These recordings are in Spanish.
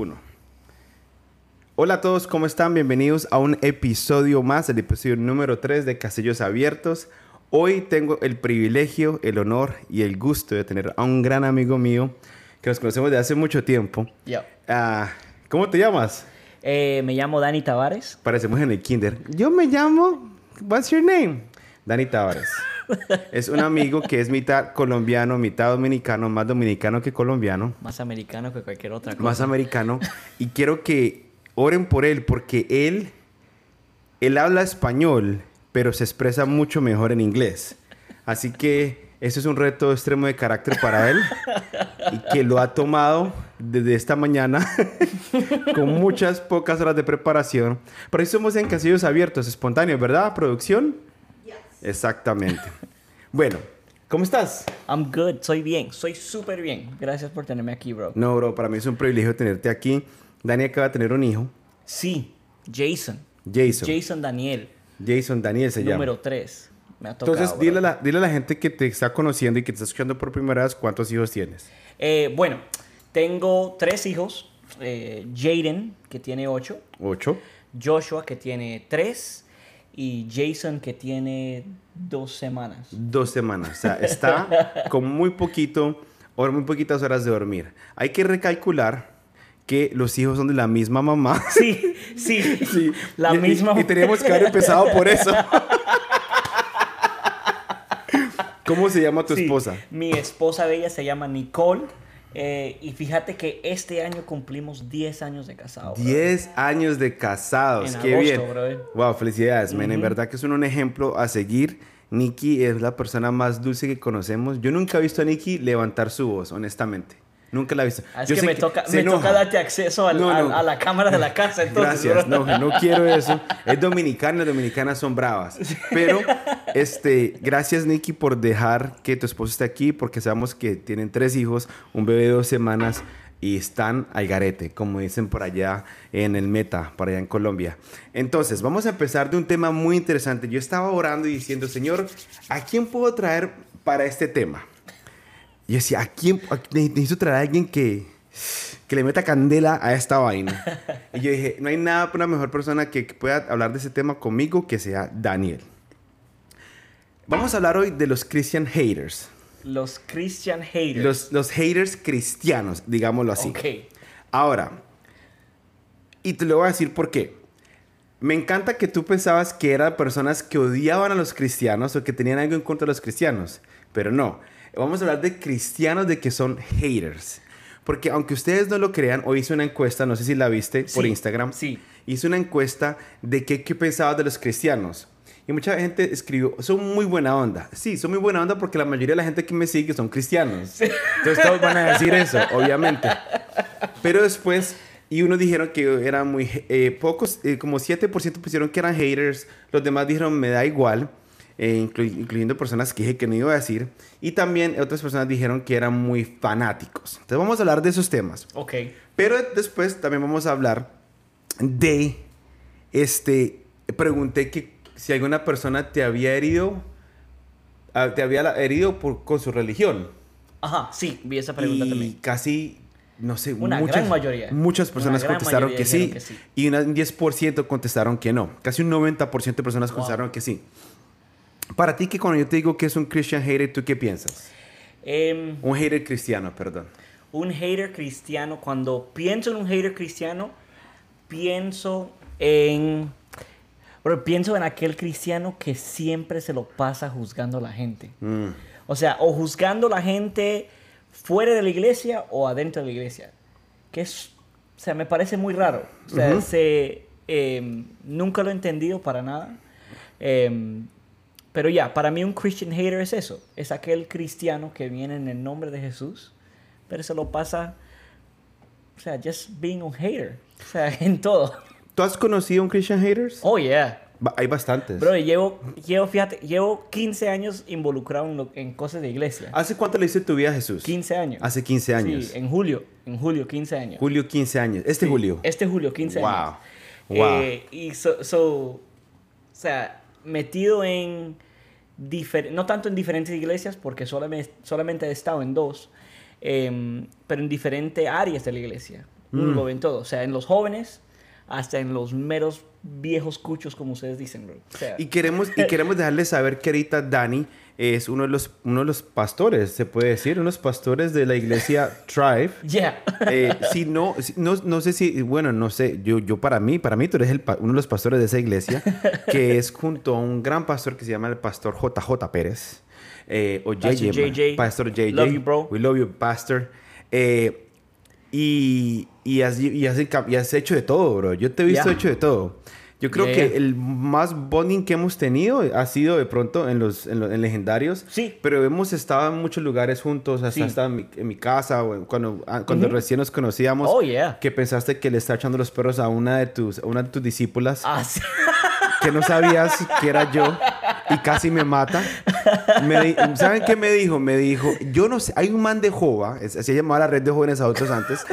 Uno. Hola a todos, ¿cómo están? Bienvenidos a un episodio más, el episodio número 3 de Casillos Abiertos. Hoy tengo el privilegio, el honor y el gusto de tener a un gran amigo mío que nos conocemos de hace mucho tiempo. Yo. Ah, ¿Cómo te llamas? Eh, me llamo Dani Tavares. Parecemos en el kinder. Yo me llamo... What's your name? Dani Tavares. Es un amigo que es mitad colombiano, mitad dominicano, más dominicano que colombiano. Más americano que cualquier otra cosa. más americano. Y quiero que oren por él porque él, él habla español, pero se expresa mucho mejor en inglés. Así que eso es un reto extremo de carácter para él y que lo ha tomado desde esta mañana con muchas pocas horas de preparación. Por ahí somos en casillos abiertos, espontáneos, ¿verdad? ¿Producción? Exactamente. Bueno, ¿cómo estás? I'm good, soy bien, soy súper bien. Gracias por tenerme aquí, bro. No, bro, para mí es un privilegio tenerte aquí. Dani acaba de tener un hijo, Sí, Jason. Jason. Jason Daniel, Jason Daniel se llama. número 3. Me ha tocado. Entonces, dile a, la, dile a la gente que te está conociendo y que te está escuchando por primera vez cuántos hijos tienes. Eh, bueno, tengo tres hijos. Eh, Jaden, que tiene 8. Ocho. Joshua, que tiene 3. Y Jason, que tiene dos semanas. Dos semanas. O sea, está con muy poquito, o muy poquitas horas de dormir. Hay que recalcular que los hijos son de la misma mamá. Sí, sí, Sí. La Y- y- misma. Y, tenemos que haber empezado por eso. ¿Cómo se llama tu Sí, esposa? Mi esposa bella se llama Nicole. Eh, y fíjate que este año cumplimos 10 años de casado. bro. 10 años de casados. En Qué agosto, bien. brother. Wow, felicidades, men. En verdad que es un ejemplo a seguir. Nikki es la persona más dulce que conocemos. Yo nunca he visto a Nikki levantar su voz, honestamente. Nunca la he visto. Ah, Es Yo que me, toca, me toca darte acceso al- No, a la cámara de la casa. Entonces, Gracias, bro. no, no quiero eso. Es dominicana, las dominicanas son bravas. Pero, este, gracias Nikki por dejar que tu esposo esté aquí, porque sabemos que tienen tres hijos, un bebé de dos semanas y están al garete, como dicen por allá en el Meta, por allá en Colombia. Entonces, vamos a empezar de un tema muy interesante. Yo estaba orando y diciendo, Señor, ¿a quién puedo traer para este tema? Y yo decía, ¿a quién? a- necesito traer a alguien que, que le meta candela a esta vaina. Y yo dije, no hay nada para una mejor persona que, que pueda hablar de ese tema conmigo que sea Daniel. Vamos a hablar hoy de los Christian haters. Los Christian haters. Los, los haters cristianos, digámoslo así. Ok. Ahora, y te lo voy a decir por qué. Me encanta que tú pensabas que eran personas que odiaban a los cristianos o que tenían algo en contra de los cristianos, pero no. Vamos a hablar de cristianos de que son haters. Porque aunque ustedes no lo crean, hoy hice una encuesta, no sé si la viste por Sí, Instagram. sí. Hice una encuesta de qué, qué pensabas de los cristianos. Y mucha gente escribió, son muy buena onda. Sí, son muy buena onda porque la mayoría de la gente que me sigue son cristianos. Entonces todos van a decir eso, obviamente. Pero después, y unos dijeron que eran muy, eh, pocos, eh, como 7% pusieron que eran haters, los demás dijeron me da igual, eh, inclu- incluyendo personas que dije que no iba a decir, y también otras personas dijeron que eran muy fanáticos. Entonces vamos a hablar de esos temas. Ok. Pero después también vamos a hablar de, este, pregunté que si alguna persona te había herido, ah, te había herido por, con su religión Ajá, sí, vi esa pregunta y también. casi, no sé, Una muchas, gran mayoría. Muchas personas contestaron que sí, que sí. y un 10% contestaron que no. Casi un 90% de personas Wow. contestaron que sí. Para ti, que cuando yo te digo que es un Christian hater, ¿tú qué piensas? Em, Un hater cristiano, perdón. un hater cristiano, cuando pienso en un hater cristiano, pienso en... Bro, pienso en aquel cristiano que siempre se lo pasa juzgando a la gente. Mm. O sea, o juzgando a la gente fuera de la iglesia o adentro de la iglesia. Que es, o sea, me parece muy raro. O sea, se, em, nunca lo he entendido para nada. Em, pero ya, para mí un Christian hater es eso. Es aquel cristiano que viene en el nombre de Jesús, pero se lo pasa, o sea, just being un hater. O sea, en todo. ¿Tú has conocido un Christian haters? Oh, yeah. Ba- Hay bastantes. Bro, llevo, llevo, fíjate, llevo 15 años involucrado en, lo- en cosas de iglesia. ¿Hace cuánto le diste tu vida a Jesús? 15 años. Hace 15 años. Sí, en julio. En julio, 15 años. Julio, 15 años. Este Sí, julio. Este julio, 15 Wow. años. Wow. Eh, y so, so, o sea, metido en, difer- no tanto en diferentes iglesias, porque solamente, solamente he estado en dos, em, pero en diferentes áreas de la iglesia. Uno lo ve en todo. O sea, en los jóvenes, hasta en los meros viejos cuchos, como ustedes dicen, bro. O sea, Y queremos, y queremos dejarles saber que ahorita Dani es uno de los, uno de los pastores, se puede decir, uno de los pastores de la iglesia Thrive. yeah. Eh, si no, no, no sé si, bueno, no sé, yo, yo para mí, para mí tú eres el uno de los pastores de esa iglesia, que es junto a un gran pastor que se llama el pastor JJ Pérez, eh, o Pastor JJ, ma- JJ. Pastor JJ. Love you, bro. We love you, pastor. Eh, y, y, has, y, has, y has hecho de todo, bro. Yo te he visto Yeah. hecho de todo. Yo creo Yeah, que el más bonding que hemos tenido ha sido de pronto en los, en los en legendarios. Sí. Pero hemos estado en muchos lugares juntos, hasta Sí. estado en mi, en mi casa o cuando, ah, cuando Ujú. recién nos conocíamos. Oh, yeah. Que pensaste que le estaba echando los perros a una de tus, a una de tus discípulas Ah, sí. que no sabías que era yo y casi me mata. Me ¿Saben qué me dijo? Me dijo, yo no sé, hay un man de Jova, se llamaba la red de jóvenes adultos antes,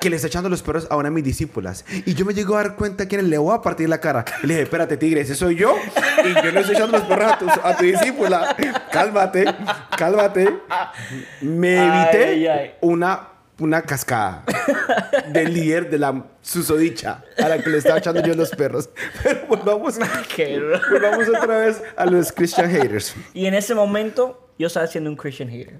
que le está echando los perros a una de mis discípulas. Y yo me llego a dar cuenta que le voy a partir la cara. Y le dije, espérate, tigre, ese soy yo. Y yo no estoy echando los perros a tu, a tu discípula. Cálmate, cálmate. Me evité Ay, ay. una una cascada del líder de la susodicha a la que le estaba echando yo los perros. Pero volvamos, volvamos otra vez a los Christian haters. Y en ese momento, yo estaba siendo un Christian hater.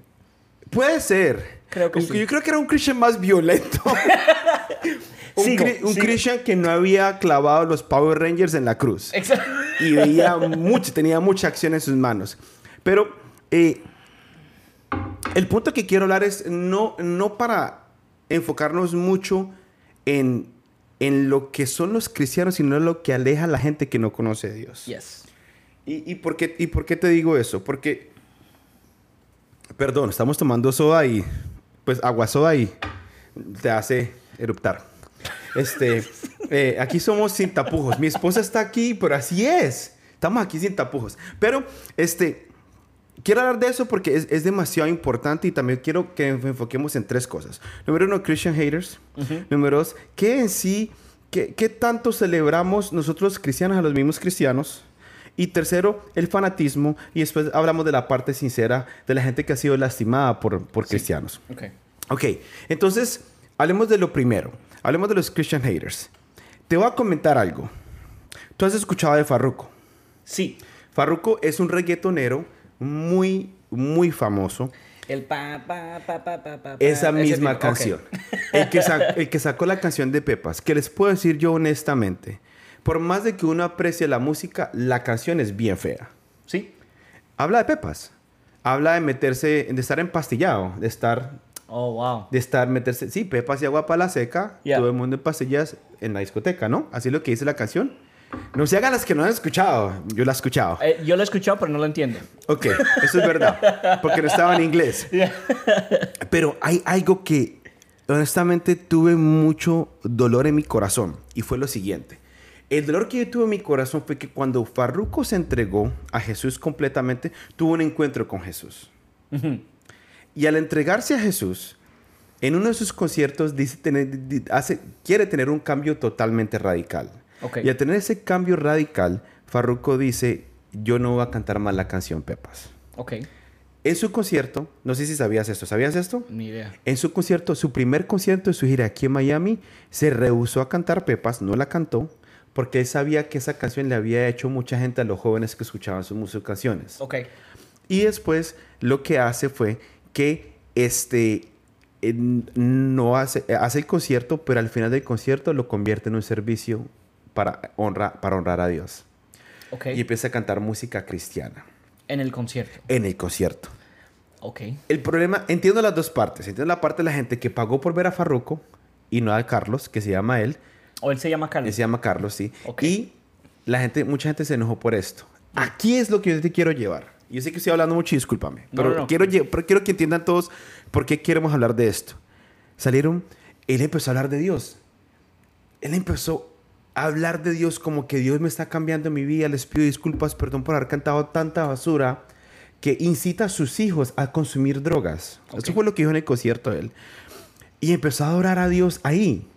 Puede ser. Creo que sí. Yo creo que era un Christian más violento. un Sigo, cri- un sigo. Christian que no había clavado los Power Rangers en la cruz. Exacto. y veía mucho, tenía mucha acción en sus manos. Pero eh, el punto que quiero hablar es no, no para enfocarnos mucho en, en lo que son los cristianos, sino en lo que aleja a la gente que no conoce a Dios. Yes. ¿Y, y por qué, ¿Y por qué te digo eso? Porque, perdón, estamos tomando soda y, pues, agua soda y te hace eruptar. Este, eh, aquí somos sin tapujos. Mi esposa está aquí, pero así es. Estamos aquí sin tapujos. Pero, este, quiero hablar de eso porque es, es demasiado importante y también quiero que enfoquemos en tres cosas. Número uno, Christian haters. Número dos, ¿qué en sí, qué, qué tanto celebramos nosotros cristianos a los mismos cristianos? Y tercero, el fanatismo. Y después hablamos de la parte sincera de la gente que ha sido lastimada por, por cristianos. Ok. Ok, entonces, hablemos de lo primero. Hablemos de los Christian haters. Te voy a comentar algo. Tú has escuchado de Farruko. Sí. Farruko es un reggaetonero muy, muy famoso. El pa, pa, pa, pa, pa, pa, Esa misma tipo. canción. El, que el que sacó la canción de Pepas. Que les puedo decir yo honestamente. Por más de que uno aprecie la música, la canción es bien fea. Sí. Habla de Pepas. Habla de meterse, de estar empastillado, de estar, Oh, wow. de estar, meterse. Sí, Pepas y agua para la seca. Ya. Todo el mundo en pastillas en la discoteca, ¿no? Así es lo que dice la canción. No se hagan las que no han escuchado. Yo la he escuchado. Eh, yo lo he escuchado, pero no lo entiendo. Ok, eso es verdad. Porque no estaba en inglés. Pero hay algo que honestamente tuve mucho dolor en mi corazón. Y fue lo siguiente. El dolor que yo tuve en mi corazón fue que cuando Farruko se entregó a Jesús completamente, tuvo un encuentro con Jesús. Y al entregarse a Jesús, en uno de sus conciertos dice tener- hace, quiere tener un cambio totalmente radical. Y al tener ese cambio radical, Farruko dice, yo no voy a cantar más la canción Pepas. Ok. En su concierto, no sé si sabías esto, ¿sabías esto? Ni idea. En su concierto, su primer concierto de su gira aquí en Miami, se rehusó a cantar Pepas, no la cantó, porque él sabía que esa canción le había hecho mucha gente a los jóvenes que escuchaban sus, sus canciones. Ok. Y después lo que hace fue que este no hace, hace el concierto, pero al final del concierto lo convierte en un servicio para, honra, para honrar a Dios. Ok. Y empieza a cantar música cristiana En el concierto. en el concierto. Ok. El problema, entiendo las dos partes. Entiendo la parte de la gente que pagó por ver a Farruko y no a Carlos, que se llama él. O él se llama Él Carlos. se llama Carlos, sí. Ok. Y la gente, mucha gente se enojó por esto. Aquí es lo que yo te quiero llevar. Yo sé que estoy hablando mucho discúlpame. No, pero, no, no. Quiero, pero quiero que entiendan todos por qué queremos hablar de esto. Salieron, él empezó a hablar de Dios. Él empezó hablar de Dios como que Dios me está cambiando mi vida. Les pido disculpas, perdón por haber cantado tanta basura que incita a sus hijos a consumir drogas. Eso fue lo que dijo en el concierto él. Y empezó a adorar a Dios ahí.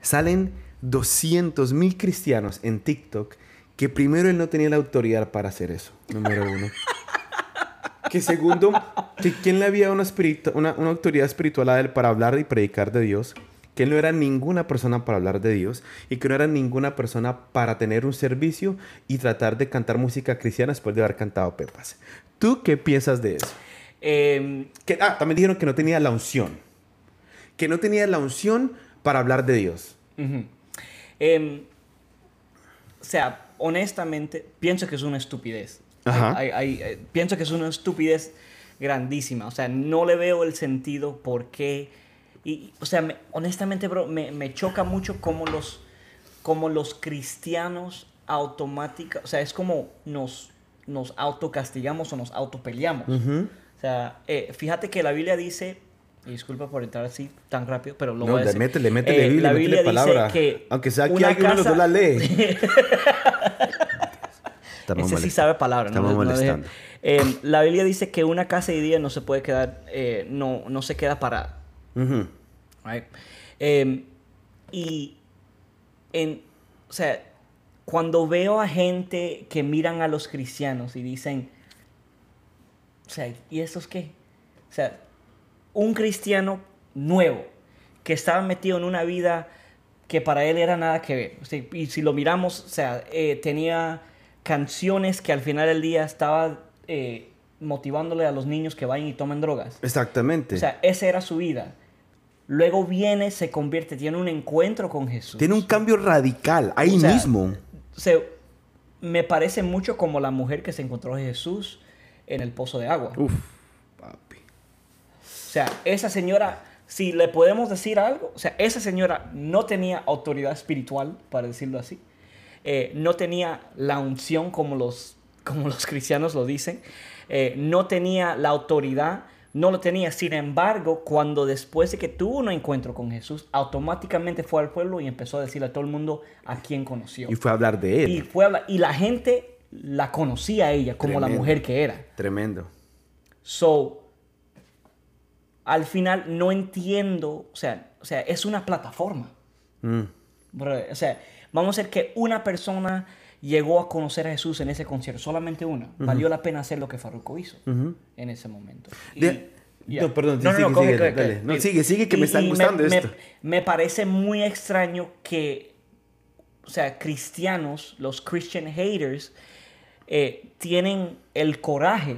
Salen 200 mil cristianos en TikTok que primero él no tenía la autoridad para hacer eso, número uno. que segundo, que quién le había una, una, una autoridad espiritual a él para hablar y predicar de Dios. Que él no era ninguna persona para hablar de Dios y que no era ninguna persona para tener un servicio y tratar de cantar música cristiana después de haber cantado Pepas. ¿Tú qué piensas de eso? Em, Que, ah, también dijeron que no tenía la unción. Que no tenía la unción para hablar de Dios. Em, o sea, honestamente, pienso que es una estupidez. Ajá. Hay- hay- eh, pienso que es una estupidez grandísima. O sea, no le veo el sentido por qué. Y, o sea, me- honestamente, bro, me, me choca mucho cómo los, como los cristianos automáticos. O sea, es como nos, nos autocastigamos o nos autopeleamos. Ujú. O sea, eh, fíjate que la Biblia dice. y Disculpa por entrar así tan rápido, pero lo No, voy a decir. métele, métele Eh, Biblia, la métele Biblia palabra. dice que Aunque sea que alguien casa- la lee. Estamos Ese sí sabe palabra. ¿no? Estamos No molestando. Eh, la Biblia dice que una casa de día no se puede quedar, eh, no, no se queda parada. Right? Eh, y, en, o sea, cuando veo a gente que miran a los cristianos y dicen, o sea, ¿y estos qué? O sea, un cristiano nuevo que estaba metido en una vida que para él era nada que ver. O sea, y si lo miramos, o sea, eh, tenía canciones que al final del día estaba eh, motivándole a los niños que vayan y tomen drogas. Exactamente. O sea, esa era su vida. Luego viene, se convierte, tiene un encuentro con Jesús. Tiene un cambio radical ahí O sea, mismo. Se, me parece mucho como la mujer que se encontró a Jesús en el pozo de agua. Uf, papi. O sea, esa señora, si le podemos decir algo, o sea, esa señora no tenía autoridad espiritual, para decirlo así. Eh, no tenía la unción como los, como los cristianos lo dicen. Eh, no tenía la autoridad, no lo tenía. Sin embargo, cuando después de que tuvo un encuentro con Jesús, automáticamente fue al pueblo y empezó a decirle a todo el mundo a quién conoció. Y fue a hablar de él. Y, fue a hablar- y la gente la conocía a ella como la mujer que era. Tremendo. So, al final no entiendo, o sea, o sea, es una plataforma. Mm. O sea, vamos a ver que una persona llegó a conocer a Jesús en ese concierto, solamente una. Valió la pena hacer lo que Farruko hizo en ese momento. De-. No, perdón, No, no, sigue, no, sigue, dale. No, sigue, sigue, que me y- está y gustando me, esto. Me parece muy extraño que, o sea, cristianos, los Christian haters, eh, tienen el coraje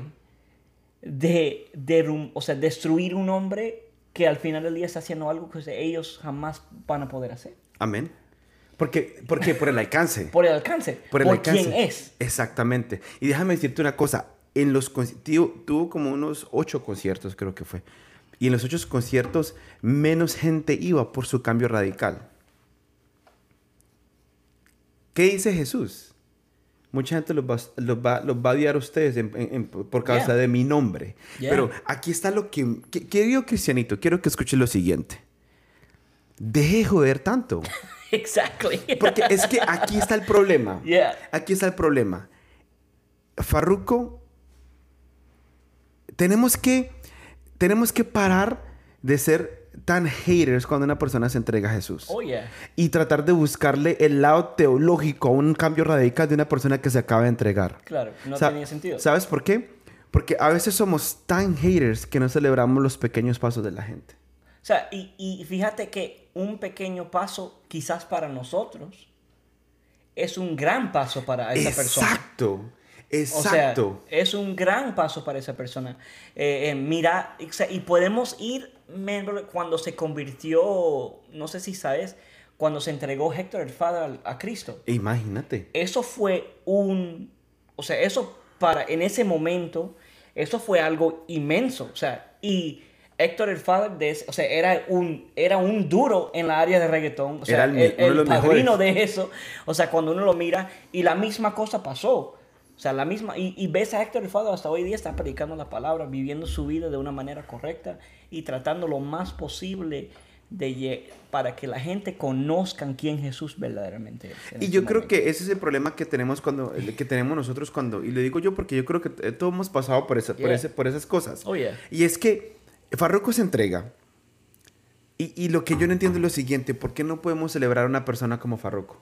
de, de o sea, destruir un hombre que al final del día está haciendo algo que ellos jamás van a poder hacer. Amén. Porque, porque por el alcance. Por el alcance. Por el alcance. quién es. Exactamente. Y déjame decirte una cosa. En los conci- tuvo, tuvo como unos ocho conciertos, creo que fue. Y en los ocho conciertos, menos gente iba por su cambio radical. ¿Qué dice Jesús? Mucha gente los va, los va, los va a odiar a ustedes en- en- en- por causa Yeah. de mi nombre. Yeah. Pero aquí está lo que, que... Querido cristianito, quiero que escuches lo siguiente. Deje de joder tanto. Exactly. Porque es que aquí está el problema. Yeah. Aquí está el problema. Farruko, tenemos que, tenemos que parar de ser tan haters cuando una persona se entrega a Jesús. Oh, yeah. Y tratar de buscarle el lado teológico a un cambio radical de una persona que se acaba de entregar. Claro, no Sa- tenía sentido. ¿Sabes por qué? Porque a veces somos tan haters que no celebramos los pequeños pasos de la gente. O sea, y, y fíjate que un pequeño paso, quizás para nosotros, es un gran paso para esa persona. Exacto. O Exacto. sea, es un gran paso para esa persona. Eh, eh, mira, o y podemos ir cuando se convirtió, no sé si sabes, cuando se entregó Héctor el Father a, a Cristo. Imagínate. Eso fue un, o sea, eso para, en ese momento, eso fue algo inmenso. O sea, y Héctor el Father, de o sea, era un, era un duro en la área de reggaetón. O sea, Era el el, de padrino mejores. de eso. O sea, cuando uno lo mira, y la misma cosa pasó. O sea, la misma, y, y ves a Héctor el Father hasta hoy día, está predicando la palabra, viviendo su vida de una manera correcta y tratando lo más posible de para que la gente conozca quién Jesús verdaderamente es. Y este yo creo que ese es el problema que tenemos cuando que tenemos nosotros cuando y lo digo yo porque yo creo que todos hemos pasado por esa, por, ese- por esas cosas. Oh, yeah. Y es que Farruko se entrega. Y, y lo que yo no entiendo es lo siguiente, ¿por qué no podemos celebrar a una persona como Farruko?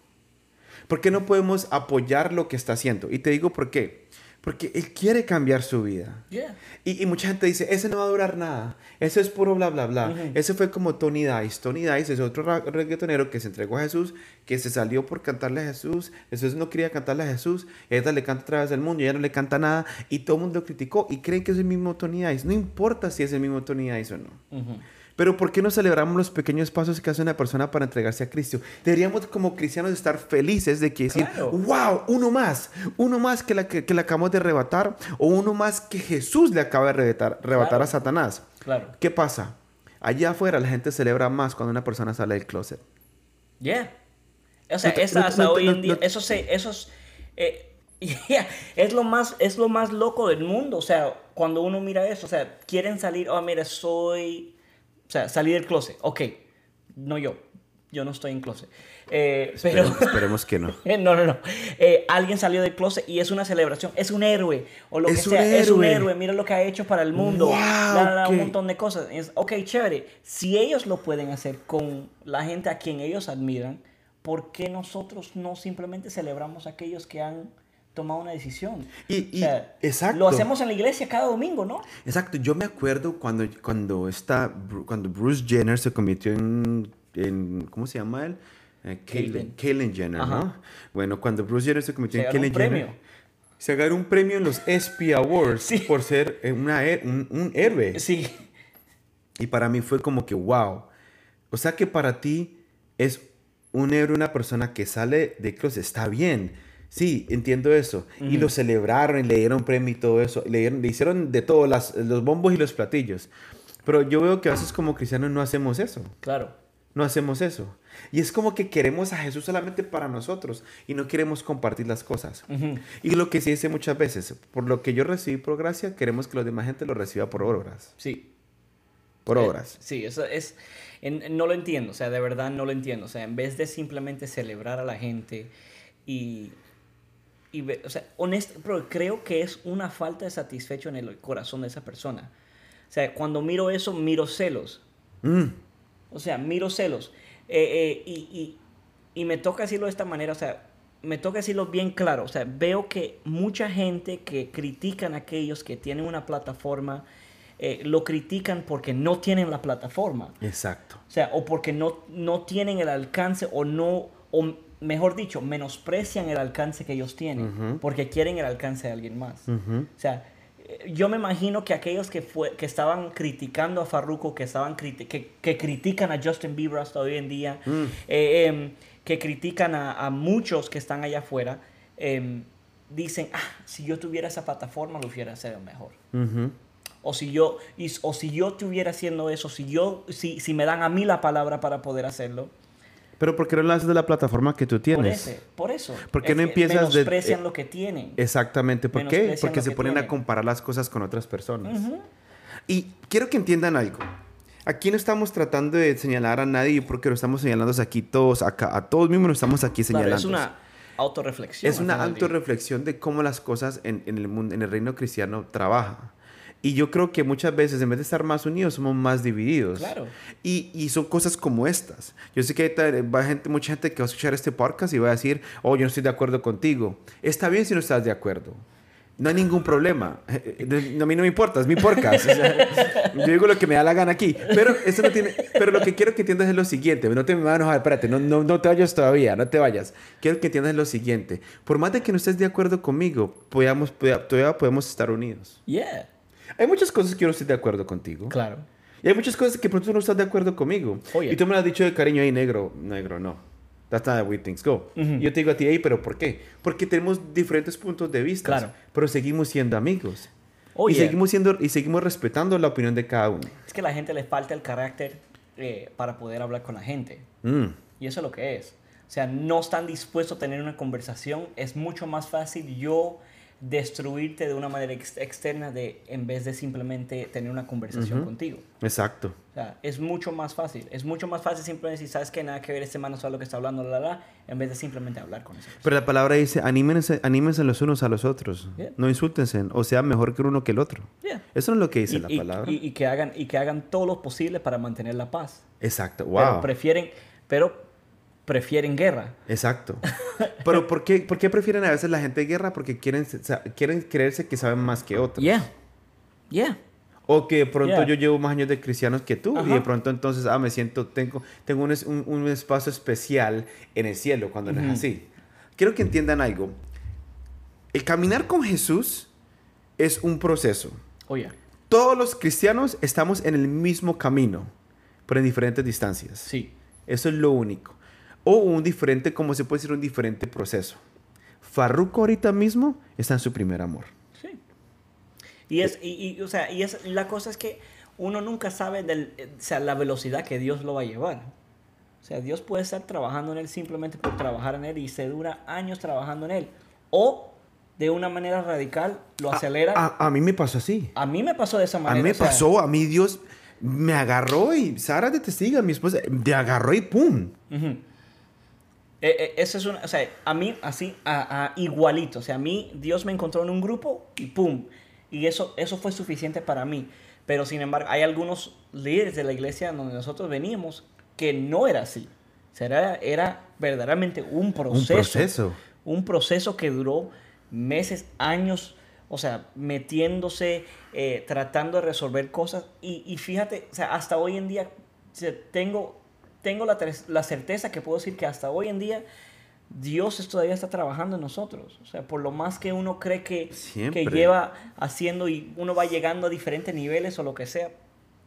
¿Por qué no podemos apoyar lo que está haciendo? Y te digo por qué. Porque Él quiere cambiar su vida. Yeah. Y, y mucha gente dice, ese no va a durar nada. Eso es puro bla, bla, bla. Ese fue como Tony Dice. Tony Dice es otro reggaetonero que se entregó a Jesús, que se salió por cantarle a Jesús. Jesús no quería cantarle a Jesús. Ahorita le canta a través del mundo, ya no le canta nada. Y todo el mundo lo criticó y creen que es el mismo Tony Dice. No importa si es el mismo Tony Dice o no. Ujú. Pero ¿por qué no celebramos los pequeños pasos que hace una persona para entregarse a Cristo? Deberíamos como cristianos estar felices de que decir, Claro. wow, uno más, uno más que la que, que le acabamos de arrebatar o uno más que Jesús le acaba de arrebatar, arrebatar Claro. a Satanás. Claro. ¿Qué pasa? Allá afuera la gente celebra más cuando una persona sale del closet. Yeah. O sea, No esa no no hoy en día, eso se, esos, eh, yeah, es lo más, es lo más loco del mundo. O sea, cuando uno mira eso, o sea, quieren salir, oh, mira, soy, sea, salir del closet. Ok, no yo, yo no estoy en closet. Eh, pero, Esperemos, esperemos que no. No, no, no. Eh, alguien salió del closet y es una celebración. Es un héroe. O lo Es que un sea. Es un héroe. Mira lo que ha hecho para el mundo. Wow, La, la, un montón de cosas. Es, ok, chévere. Si ellos lo pueden hacer con la gente a quien ellos admiran, ¿por qué nosotros no simplemente celebramos a aquellos que han tomado una decisión? Y- y- O sea, exacto. Lo hacemos en la iglesia cada domingo, ¿no? Exacto, yo me acuerdo cuando, cuando, esta, cuando Bruce Jenner se convirtió en, en ¿cómo se llama él? Eh, Caitlyn. Caitlyn Jenner, ¿no? Bueno, cuando Bruce Jenner se convirtió Se en ganó un Caitlyn Jenner, premio. se ganó un premio en los ESPY Awards Sí. por ser eh, una, un héroe. Sí. Y para mí fue como que, wow. O sea que para ti es un héroe, una persona que sale de closet. Está bien. Sí, entiendo eso. Y lo celebraron y le dieron premio y todo eso. Le, dieron- le hicieron de todo, las, los bombos y los platillos. Pero yo veo que a veces como cristianos no hacemos eso. Claro. No hacemos eso. Y es como que queremos a Jesús solamente para nosotros y no queremos compartir las cosas. Y lo que se dice muchas veces, por lo que yo recibí por gracia, queremos que los demás gente lo reciba por obras. Sí. Por Eh, obras. Sí, eso es. en- no lo entiendo, o sea, de verdad no lo entiendo. O sea, en vez de simplemente celebrar a la gente y. y ve- o sea, honesto, pero creo que es una falta de satisfecho en el corazón de esa persona. O sea, cuando miro eso, miro celos. Mm. O sea, miro celos. Eh, eh, y, y- y me toca decirlo de esta manera, o sea, me toca decirlo bien claro. O sea, veo que mucha gente que critican a aquellos que tienen una plataforma, eh, lo critican porque no tienen la plataforma. Exacto. O sea, o porque no, no tienen el alcance o no, o mejor dicho, menosprecian el alcance que ellos tienen Ujú. porque quieren el alcance de alguien más. Ujú. O sea, eh, yo me imagino que aquellos que, fue, que estaban criticando a Farruko, que, estaban criti- que, que critican a Justin Bieber hasta hoy en día, Mm. eh, em, que critican a, a muchos que están allá afuera, em, dicen, ah, si yo tuviera esa plataforma lo hubiera sido mejor. Ujú. O si yo, y- o si yo estuviera haciendo eso, si, yo, si, si me dan a mí la palabra para poder hacerlo, Pero ¿por qué no lo haces de la plataforma que tú por, tienes? ese, por eso. ¿Por qué no empiezas de- menosprecian eh, lo que tienen. Exactamente. ¿Por qué? Porque se ponen a comparar las cosas con otras personas. Y quiero que entiendan algo. Aquí no estamos tratando de señalar a nadie porque lo estamos señalando aquí todos, acá, a todos mismos lo estamos aquí Claro, señalando. es una autorreflexión. Es una autorreflexión de cómo las cosas en, en el mundo, en el reino cristiano trabajan. Y yo creo que muchas veces, en vez de estar más unidos, somos más divididos. Claro. Y, y son cosas como estas. Yo sé que va gente, mucha gente que va a escuchar este podcast y va a decir, oh, yo no estoy de acuerdo contigo. Está bien si no estás de acuerdo. No hay ningún problema. Eh, A mí no me importa, es mi podcast. O sea, yo digo lo que me da la gana aquí. Pero, eso no tiene, pero lo que quiero que entiendas es lo siguiente. No te me van a enojar, espérate, no, no, no te vayas todavía, no te vayas. Quiero que entiendas lo siguiente. Por más de que no estés de acuerdo conmigo, podamos, todavía podemos estar unidos. Yeah. Hay muchas cosas que yo no estoy de acuerdo contigo. Claro. Y hay muchas cosas que por tú no estás de acuerdo conmigo. Oye. Y tú me lo has dicho de cariño, ahí negro, negro, no. That's not the way things go. Ujú. Y yo te digo a ti, hey, pero ¿por qué? Porque tenemos diferentes puntos de vista. Claro. Pero seguimos siendo amigos. Oye. Y seguimos, siendo, y seguimos respetando la opinión de cada uno. Es que a la gente le falta el carácter eh, para poder hablar con la gente. Mm. Y eso es lo que es. O sea, no están dispuestos a tener una conversación. Es mucho más fácil yo destruirte de una manera ex- externa de, en vez de simplemente tener una conversación contigo. Exacto. O sea, es mucho más fácil. Es mucho más fácil simplemente decir, ¿sabes qué? Nada que ver, este man no sabe lo que está hablando, la, la, la", en vez de simplemente hablar con esa persona. Pero la palabra dice, anímense, anímense los unos a los otros. Yeah. No insúltense. O sea, mejor que uno que el otro. Yeah. Eso no es lo que dice Y, la y- palabra. y- y que hagan, y que hagan todo lo posible para mantener la paz. Exacto. Pero Wow. prefieren, pero prefieren guerra. Exacto. Pero ¿por qué, ¿por qué prefieren a veces la gente guerra? Porque quieren, quieren creerse que saben más que otros. Yeah. Yeah. O que de pronto Yeah. yo llevo más años de cristianos que tú y de pronto entonces, ah, me siento, tengo, tengo un, un- un espacio especial en el cielo cuando no es así. Quiero que entiendan algo. El caminar con Jesús es un proceso. Oh, yeah. Todos los cristianos estamos en el mismo camino, pero en diferentes distancias. Sí. Eso es lo único. O un diferente, como se puede decir, un diferente proceso. Farruko ahorita mismo está en su primer amor. Sí. Y es, y, y, o sea, y es, la cosa es que uno nunca sabe del, eh, o sea, la velocidad que Dios lo va a llevar. O sea, Dios puede estar trabajando en él simplemente por trabajar en él y se dura años trabajando en él. O de una manera radical lo acelera. A, A, a mí me pasó así. mí me pasó de esa A manera. mí me sea, pasó, a mí Dios me agarró y Sara de testiga, mi esposa, me agarró y ¡pum! Eh, eh, eso es una, o sea, a mí así, a, a igualito. O sea, a mí Dios me encontró en un grupo y pum. Y eso, eso fue suficiente para mí. Pero sin embargo, hay algunos líderes de la iglesia donde nosotros veníamos que no era así. O sea, era, era verdaderamente un proceso. Un proceso. Un proceso que duró meses, años, o sea, metiéndose, eh, tratando de resolver cosas. Y, y fíjate, o sea, hasta hoy en día tengo, tengo la, la certeza que puedo decir que hasta hoy en día Dios todavía está trabajando en nosotros. O sea, por lo más que uno cree que, Siempre. que lleva haciendo y uno va llegando a diferentes niveles o lo que sea.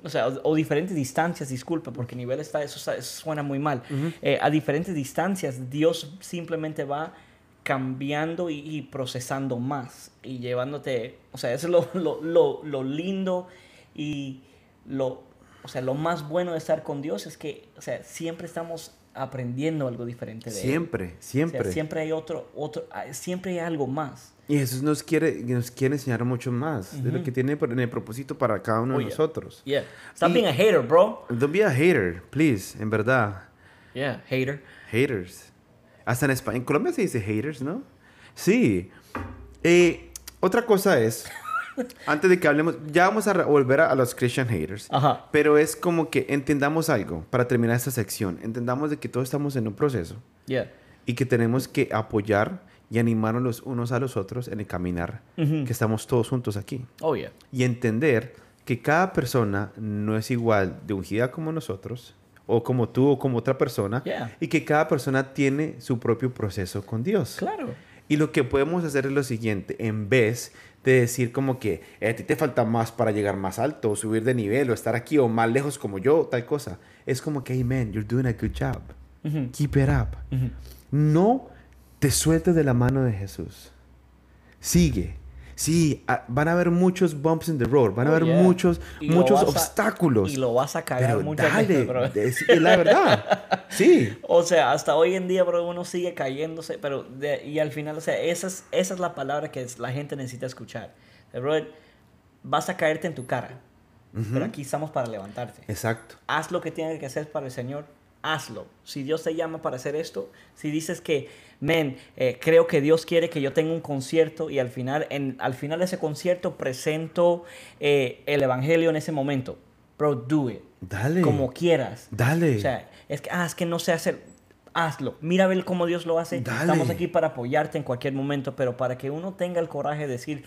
O sea, o, o diferentes distancias, disculpa, porque nivel está, eso, está- eso suena muy mal. Eh, a diferentes distancias, Dios simplemente va cambiando y, y procesando más y llevándote, o sea, eso es lo, lo, lo, lo lindo y lo, o sea, lo más bueno de estar con Dios es que, o sea, siempre estamos aprendiendo algo diferente de Él. Siempre, O sea, siempre. siempre hay otro, otro, ah, siempre hay algo más. Y Jesús nos quiere, nos quiere enseñar mucho más de lo que tiene en el propósito para cada uno Oh, de yeah. nosotros. Yeah. Stop Y- being a hater, bro. Don't be a hater, please, en verdad. Yeah, hater. Haters. Hasta en España, en Colombia se dice haters, ¿no? Sí. Eh, otra cosa es, antes de que hablemos, ya vamos a volver a, a los Christian haters. Ajá. Pero es como que entendamos algo para terminar esta sección. Entendamos de que todos estamos en un proceso Yeah. y que tenemos que apoyar y animarnos los unos a los otros en el caminar, Ujú. que estamos todos juntos aquí. Oh, yeah. Y entender que cada persona no es igual de ungida como nosotros, o como tú o como otra persona, Yeah. y que cada persona tiene su propio proceso con Dios. Claro. Y lo que podemos hacer es lo siguiente, en vez de decir como que "Eh, a ti te falta más para llegar más alto, o subir de nivel, o estar aquí, o más lejos como yo, tal cosa, es como que, hey man, you're doing a good job. Keep it up. No te sueltes de la mano de Jesús. Sigue. Sí, ah, van a haber muchos bumps in the road, van a Oh, haber yeah. muchos, Y muchos a- obstáculos. Y lo vas a cagar pero muchas dale, veces, bro. es, es la verdad. Sí. O sea, hasta hoy en día, bro, uno sigue cayéndose, pero de- y al final, o sea, esa es, esa es la palabra que la gente necesita escuchar. Bro, vas a caerte en tu cara, pero aquí estamos para levantarte. Exacto. Haz lo que tienes que hacer para el Señor, hazlo. Si Dios te llama para hacer esto, si dices que, men, eh, creo que Dios quiere que yo tenga un concierto y al final, en, al final de ese concierto presento eh, el Evangelio en ese momento, bro, do it. Dale. Como quieras. Dale. O sea, es que, ah, es que no sé hacer. Hazlo. Mira a ver cómo Dios lo hace. Dale. Estamos aquí para apoyarte en cualquier momento, pero para que uno tenga el coraje de decir,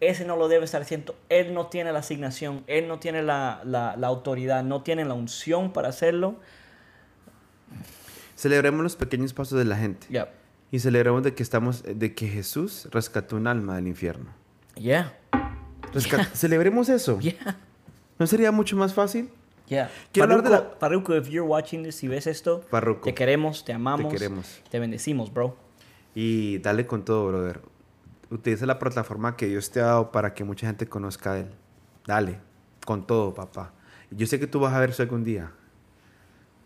ese no lo debe estar haciendo. Él no tiene la asignación, él no tiene la, la- la autoridad, no tiene la unción para hacerlo. Celebremos los pequeños pasos de la gente. Ya. Y celebremos de que estamos, de que Jesús rescató un alma del infierno. Yeah. Resca- Celebremos eso. Yeah. ¿No sería mucho más fácil? Yeah. Quiero hablar de Farruko, la- Farruko, if you're watching this, si ves esto, te queremos, te amamos, Te queremos. te bendecimos, bro. Y dale con todo, brother. Utiliza la plataforma que Dios te ha dado para que mucha gente conozca a Él. Dale, con todo, papá. Yo sé que tú vas a ver eso algún día.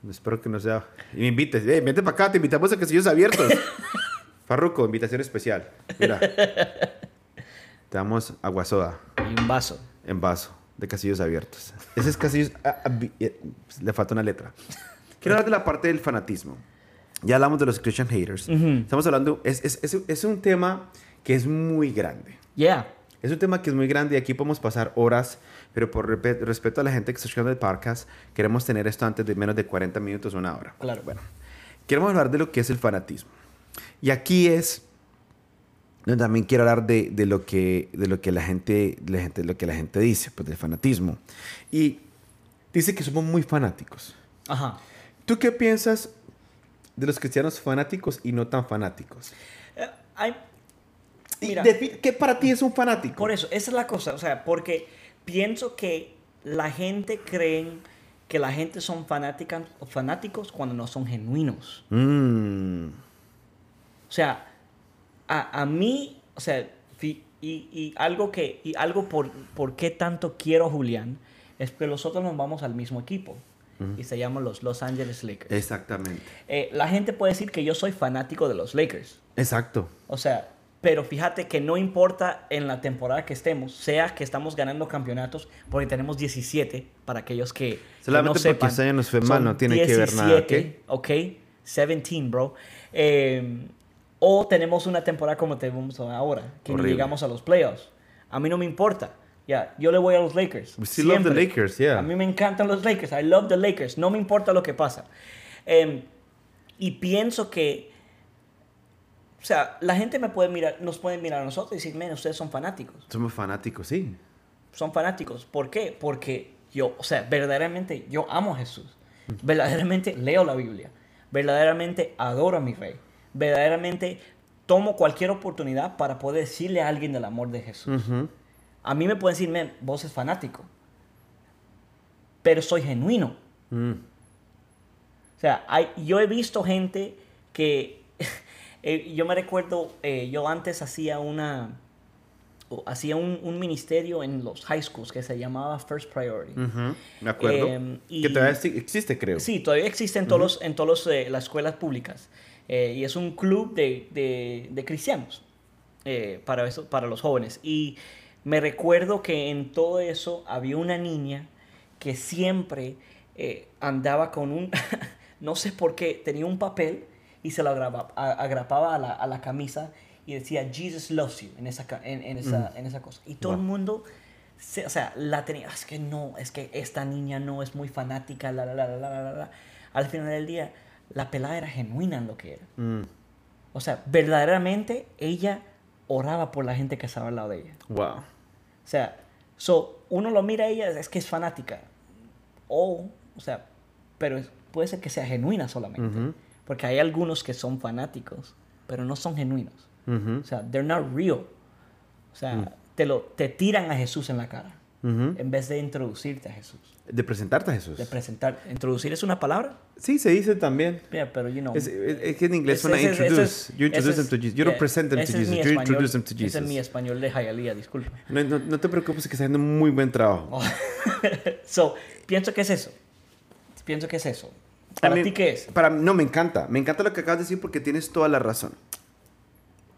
Espero que no sea. Y me invites. Hey, vente para acá, te invitamos a Casillos Abiertos. Farruco, invitación especial. Mira. Te damos agua soda Y un vaso. en vaso de Casillos Abiertos. Ese es Casillos. ah, ah, eh, le falta una letra. Quiero hablar de la parte del fanatismo. Ya hablamos de los Christian haters. Ujú. Estamos hablando. Es, es, es, es un tema que es muy grande. Yeah. Es un tema que es muy grande y aquí podemos pasar horas, pero por respeto a la gente que está escuchando el podcast, queremos tener esto antes de menos de 40 minutos o una hora. Claro. Bueno, queremos hablar de lo que es el fanatismo. Y aquí es donde también quiero hablar de, de lo que de lo que la gente, la gente lo que la gente dice, pues del fanatismo. Y dice que somos muy fanáticos. Ajá. ¿Tú qué piensas de los cristianos fanáticos y no tan fanáticos? Eh, hay- Mira. ¿Qué para ti es un fanático? Por eso, esa es la cosa, o sea, porque pienso que la gente creen que la gente son fanáticas, fanáticos cuando no son genuinos. Mm, O sea, a, a mí, o sea, y, y algo que, y algo por, por qué tanto quiero a Julián, es que nosotros nos vamos al mismo equipo. Y se llaman los Los Angeles Lakers. exactamente. Eh, la gente puede decir que yo soy fanático de los Lakers. Exacto. O sea, pero fíjate que no importa en la temporada que estemos, sea que estamos ganando campeonatos, porque tenemos 17 para aquellos que, que Solamente no porque sepan. ese año nos fue mal, no tiene que ver nada, 17, ¿ok? 17, bro. Eh, o tenemos una temporada como tenemos ahora, que Horrible. llegamos a los playoffs. A mí no me importa. Ya, yo le voy a los Lakers. We still love the. Lakers, yeah. A mí me encantan los Lakers. I love the Lakers. No me importa lo que pasa. Em, y pienso que, o sea, la gente me puede mirar, nos puede mirar a nosotros y decir, men, ustedes son fanáticos. Somos fanáticos, sí. Son fanáticos. ¿Por qué? Porque yo, o sea, verdaderamente yo amo a Jesús. Verdaderamente leo la Biblia. Verdaderamente adoro a mi rey. Verdaderamente tomo cualquier oportunidad para poder decirle a alguien del amor de Jesús. A mí me pueden decir, men, vos es fanático. Pero soy genuino. Mm. O sea, hay, yo he visto gente que, eh, yo me recuerdo, eh, yo antes hacía una, hacía un, un ministerio en los high schools que se llamaba First Priority. De acuerdo. Em, y- Que todavía existe, creo. Sí, todavía existe en todas los, en todos los, eh, las escuelas públicas. Eh, y es un club de, de- de cristianos para, eso, para los jóvenes. Y me recuerdo que en todo eso había una niña que siempre andaba con un, no sé por qué, tenía un papel y se lo agrapa- a- agrapaba a la, a la camisa y decía, Jesus loves you, en esa, en, en esa, en esa cosa. Y todo el Wow. mundo, se- o sea, la tenía, es que no, es que esta niña no es muy fanática, la, la, la, la, la, la, la. Al final del día, la pelada era genuina en lo que era. Mm. O sea, verdaderamente ella oraba por la gente que estaba al lado de ella. Wow. O sea, so, uno lo mira a ella, es que es fanática. O, o sea, pero puede ser que sea genuina solamente. Ujú. Porque hay algunos que son fanáticos, pero no son genuinos. Ujú, O sea, they're not real. O sea, te, lo, te tiran a Jesús en la cara ujú. en vez de introducirte a Jesús. De presentarte a Jesús. De presentar. ¿Introducir es una palabra? Sí, se dice también. Yeah, pero you know. Es, es- es que en inglés suena introduce. es- you introduce them to Jesus. You don't present them to Jesus. You introduce them to Ese es mi Jesus. español de Hialeah, disculpa. No, no, no te preocupes que está haciendo muy buen trabajo. Oh. so, pienso que es eso. Pienso que es eso. ¿Para ti qué es? Para no, me encanta. Me encanta lo que acabas de decir porque tienes toda la razón.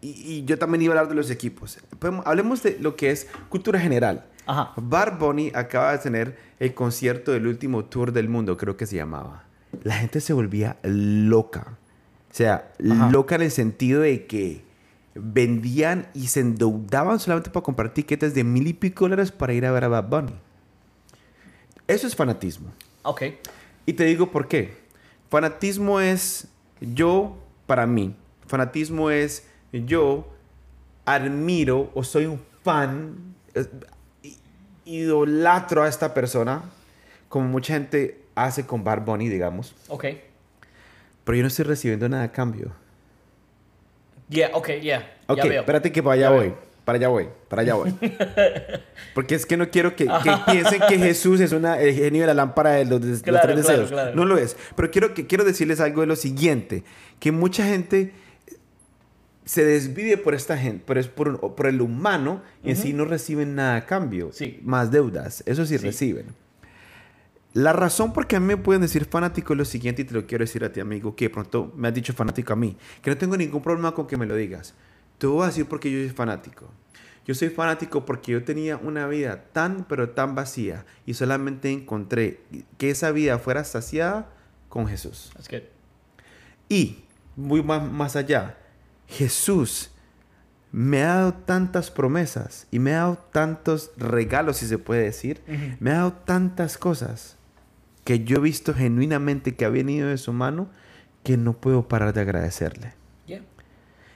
Y, y yo también iba a hablar de los equipos. Hablemos de lo que es cultura general. Ajá. Bar Bunny acaba de tener el concierto del último tour del mundo, creo que se llamaba. La gente se volvía loca. O sea, Ajá. loca en el sentido de que vendían y se endeudaban solamente para comprar tiquetes de mil y pico dólares para ir a ver a Bad Bunny. Eso es fanatismo. Ok. Y te digo por qué. Fanatismo es yo, para mí, fanatismo es yo admiro o soy un fan, idolatro a esta persona, como mucha gente hace con Bad Bunny, digamos, Ok. pero yo no estoy recibiendo nada a cambio. Yeah, ok, yeah. Ok, ya veo. espérate que para allá voy. veo. Para allá voy, para allá voy. Porque es que no quiero que, que piensen que Jesús es una, el genio de la lámpara de los, de los Claro, tres claro, deseos. claro. No lo es. Pero quiero, que, quiero decirles algo de lo siguiente. Que mucha gente se desvive por esta gente, es por, por el humano y en sí no reciben nada a cambio. Sí. Más deudas. Eso sí, Sí. reciben. La razón por qué a mí me pueden decir fanático es lo siguiente y te lo quiero decir a ti, amigo, que pronto me has dicho fanático a mí. Que no tengo ningún problema con que me lo digas. Te voy a decir porque yo soy fanático. Yo soy fanático porque yo tenía una vida tan, pero tan vacía y solamente encontré que esa vida fuera saciada con Jesús. That's good. Y, muy más, más allá, Jesús me ha dado tantas promesas y me ha dado tantos regalos, si se puede decir. Me ha dado tantas cosas que yo he visto genuinamente que ha venido de su mano que no puedo parar de agradecerle.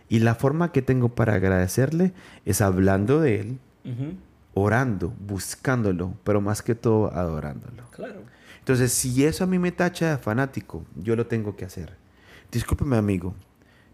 Y la forma que tengo para agradecerle es hablando de Él, Ujú. orando, buscándolo, pero más que todo adorándolo. Claro. Entonces, si eso a mí me tacha de fanático, yo lo tengo que hacer. Discúlpeme, amigo.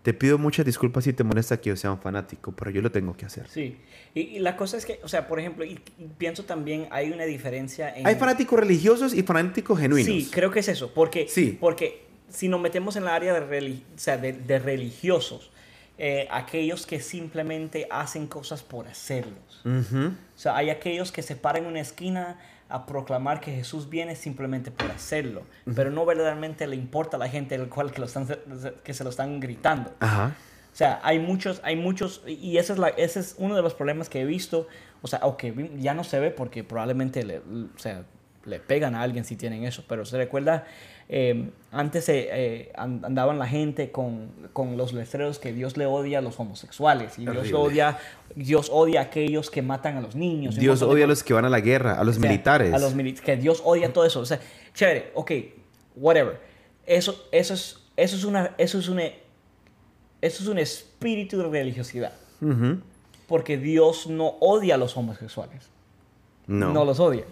Te pido muchas disculpas si te molesta que yo sea un fanático, pero yo lo tengo que hacer. Sí. Y, y la cosa es que, o sea, por ejemplo, y, y pienso también hay una diferencia en... Hay fanáticos religiosos y fanáticos genuinos. Sí, creo que es eso. Porque, Sí. porque si nos metemos en la área de, o sea, de, de religiosos, eh, aquellos que simplemente hacen cosas por hacerlos. Ujú. O sea, hay aquellos que se paran en una esquina a proclamar que Jesús viene simplemente por hacerlo, pero no verdaderamente le importa a la gente el cual que, lo están, que se lo están gritando. Ajá. O sea, hay muchos, hay muchos, y ese es, la, ese es uno de los problemas que he visto, o sea, o que vi- ya no se ve porque probablemente le, o sea, le pegan a alguien si tienen eso, pero se recuerda, eh, antes eh, eh, an- andaban la gente con, con los letreros que Dios le odia a los homosexuales, y Dios, odia, Dios odia a aquellos que matan a los niños. Dios odia a los que van a la guerra, a los O sea, militares. A los mili- que Dios odia todo eso. O sea, chévere, ok, whatever. Eso, eso, es, eso, es, una, eso, es, una, eso es un espíritu de religiosidad. Ujú. Porque Dios no odia a los homosexuales. No. No los odia.